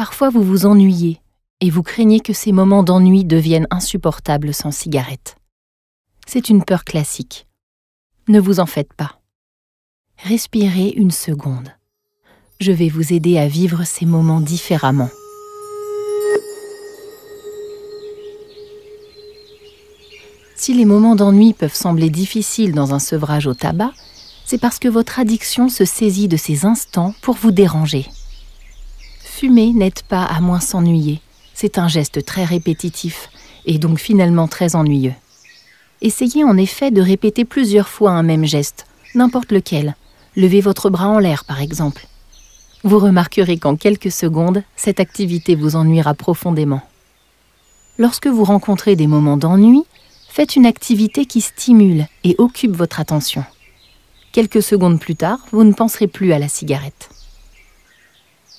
Parfois vous vous ennuyez et vous craignez que ces moments d'ennui deviennent insupportables sans cigarette. C'est une peur classique. Ne vous en faites pas. Respirez une seconde. Je vais vous aider à vivre ces moments différemment. Si les moments d'ennui peuvent sembler difficiles dans un sevrage au tabac, c'est parce que votre addiction se saisit de ces instants pour vous déranger. Fumer n'aide pas à moins s'ennuyer. C'est un geste très répétitif et donc finalement très ennuyeux. Essayez en effet de répéter plusieurs fois un même geste, n'importe lequel. Levez votre bras en l'air par exemple. Vous remarquerez qu'en quelques secondes, cette activité vous ennuiera profondément. Lorsque vous rencontrez des moments d'ennui, faites une activité qui stimule et occupe votre attention. Quelques secondes plus tard, vous ne penserez plus à la cigarette.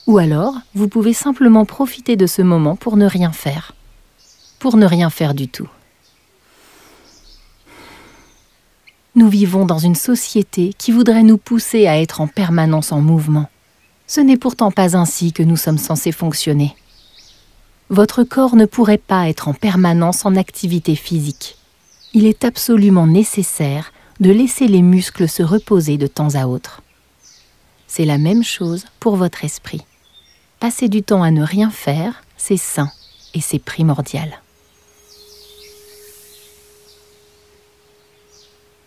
Ou alors, vous pouvez simplement profiter de ce moment pour ne rien faire. Pour ne rien faire du tout. Nous vivons dans une société qui voudrait nous pousser à être en permanence en mouvement. Ce n'est pourtant pas ainsi que nous sommes censés fonctionner. Votre corps ne pourrait pas être en permanence en activité physique il est absolument nécessaire de laisser les muscles se reposer de temps à autre. C'est la même chose pour votre esprit. Passer du temps à ne rien faire, c'est sain et c'est primordial.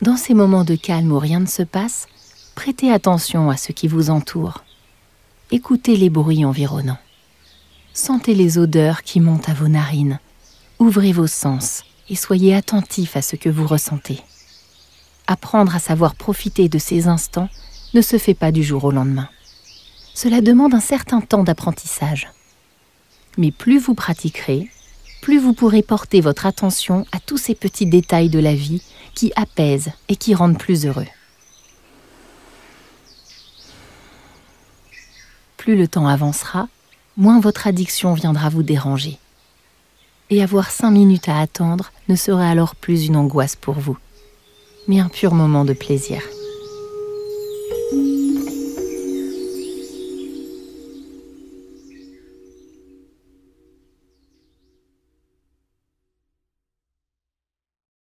Dans ces moments de calme où rien ne se passe, prêtez attention à ce qui vous entoure. Écoutez les bruits environnants. Sentez les odeurs qui montent à vos narines. Ouvrez vos sens et soyez attentif à ce que vous ressentez. Apprendre à savoir profiter de ces instants ne se fait pas du jour au lendemain. Cela demande un certain temps d'apprentissage. Mais plus vous pratiquerez, plus vous pourrez porter votre attention à tous ces petits détails de la vie qui apaisent et qui rendent plus heureux. Plus le temps avancera, moins votre addiction viendra vous déranger et avoir cinq minutes à attendre ne sera alors plus une angoisse pour vous, mais un pur moment de plaisir.